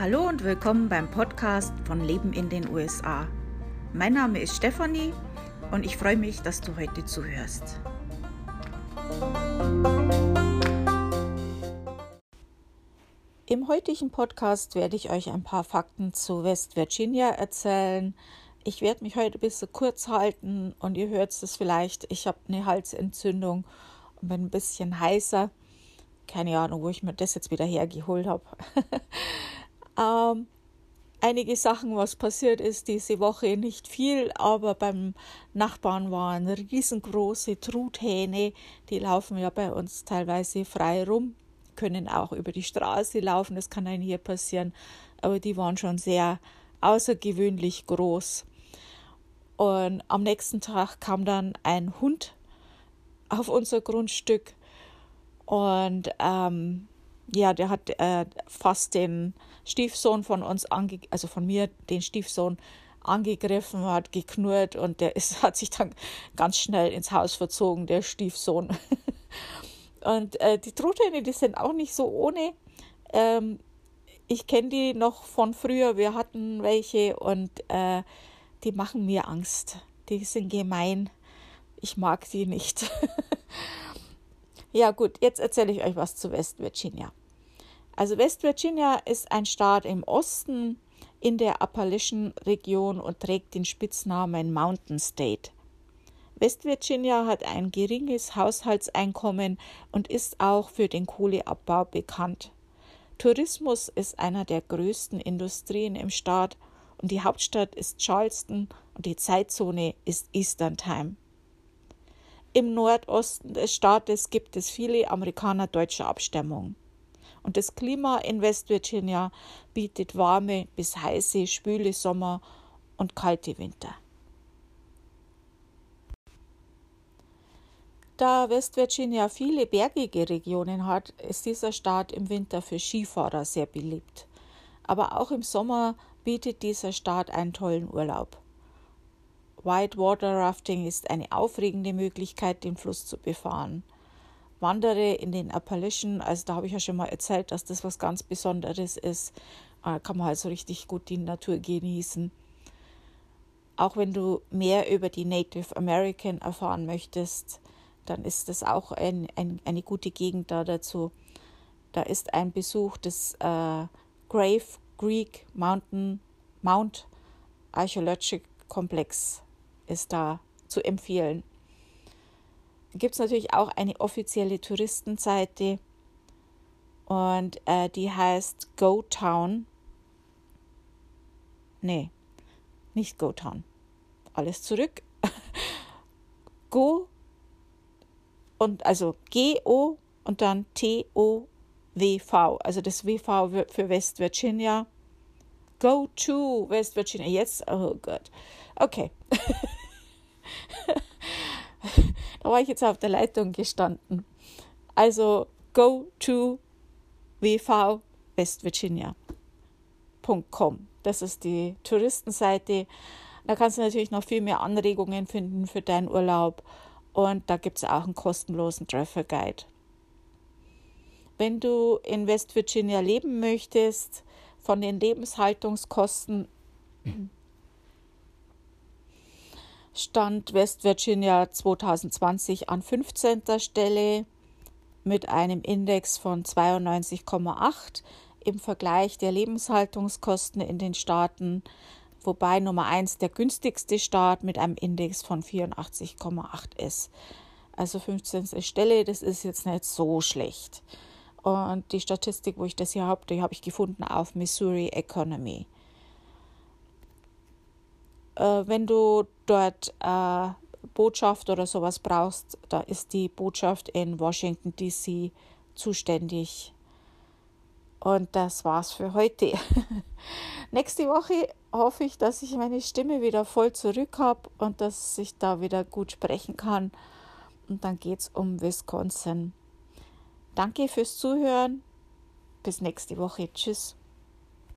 Hallo und willkommen beim Podcast von Leben in den USA. Mein Name ist Stefanie und ich freue mich, dass du heute zuhörst. Im heutigen Podcast werde ich euch ein paar Fakten zu West Virginia erzählen. Ich werde mich heute ein bisschen kurz halten und ihr hört es vielleicht, ich habe eine Halsentzündung und bin ein bisschen heißer. Keine Ahnung, wo ich mir das jetzt wieder hergeholt habe. Ähm, einige Sachen, was passiert ist diese Woche, nicht viel, aber beim Nachbarn waren riesengroße Truthähne, die laufen ja bei uns teilweise frei rum, können auch über die Straße laufen, das kann einem hier passieren, aber die waren schon sehr außergewöhnlich groß. Und am nächsten Tag kam dann ein Hund auf unser Grundstück und ähm, ja, der hat äh, fast den Stiefsohn von uns, ange also von mir, den Stiefsohn angegriffen, hat geknurrt und der ist, hat sich dann ganz schnell ins Haus verzogen, der Stiefsohn. und äh, die Truthähne, die sind auch nicht so ohne. Ähm, ich kenne die noch von früher, wir hatten welche und äh, die machen mir Angst. Die sind gemein. Ich mag die nicht. Ja, gut, jetzt erzähle ich euch was zu West Virginia. Also West Virginia ist ein Staat im Osten in der Appalachian-Region und trägt den Spitznamen Mountain State. West Virginia hat ein geringes Haushaltseinkommen und ist auch für den Kohleabbau bekannt. Tourismus ist einer der größten Industrien im Staat und die Hauptstadt ist Charleston und die Zeitzone ist Eastern Time. Im Nordosten des Staates gibt es viele Amerikaner deutscher Abstammung. Und das Klima in West Virginia bietet warme bis heiße, schwüle Sommer und kalte Winter. Da West Virginia viele bergige Regionen hat, ist dieser Staat im Winter für Skifahrer sehr beliebt. Aber auch im Sommer bietet dieser Staat einen tollen Urlaub. Whitewater Rafting ist eine aufregende Möglichkeit, den Fluss zu befahren. Wandere in den Appalachen, also da habe ich ja schon mal erzählt, dass das was ganz Besonderes ist. Da äh, kann man halt so richtig gut die Natur genießen. Auch wenn du mehr über die Native American erfahren möchtest, dann ist das auch ein, ein, eine gute Gegend da dazu. Da ist ein Besuch des äh, Grave Creek Mountain Mount Archaeological Complex ist da zu empfehlen. Gibt es natürlich auch eine offizielle Touristenseite und äh, die heißt GoTown. Nee, nicht GoTown. Alles zurück. Go und also G-O und dann T-O-W-V. Also das W-V für West Virginia. Go to West Virginia. Jetzt, oh Gott. Okay. da war ich jetzt auf der Leitung gestanden. Also go to wv West Virginia.com. Das ist die Touristenseite. Da kannst du natürlich noch viel mehr Anregungen finden für deinen Urlaub. Und da gibt es auch einen kostenlosen Travel Guide. Wenn du in West Virginia leben möchtest, von den Lebenshaltungskosten stand West Virginia 2020 an 15. Stelle mit einem Index von 92,8 im Vergleich der Lebenshaltungskosten in den Staaten, wobei Nummer 1 der günstigste Staat mit einem Index von 84,8 ist. Also 15. Stelle, das ist jetzt nicht so schlecht. Und die Statistik, wo ich das hier habe, die habe ich gefunden auf Missouri Economy. Äh, wenn du dort äh, Botschaft oder sowas brauchst, da ist die Botschaft in Washington DC zuständig. Und das war's für heute. Nächste Woche hoffe ich, dass ich meine Stimme wieder voll zurück habe und dass ich da wieder gut sprechen kann. Und dann geht's um Wisconsin. Danke fürs Zuhören. Bis nächste Woche. Tschüss.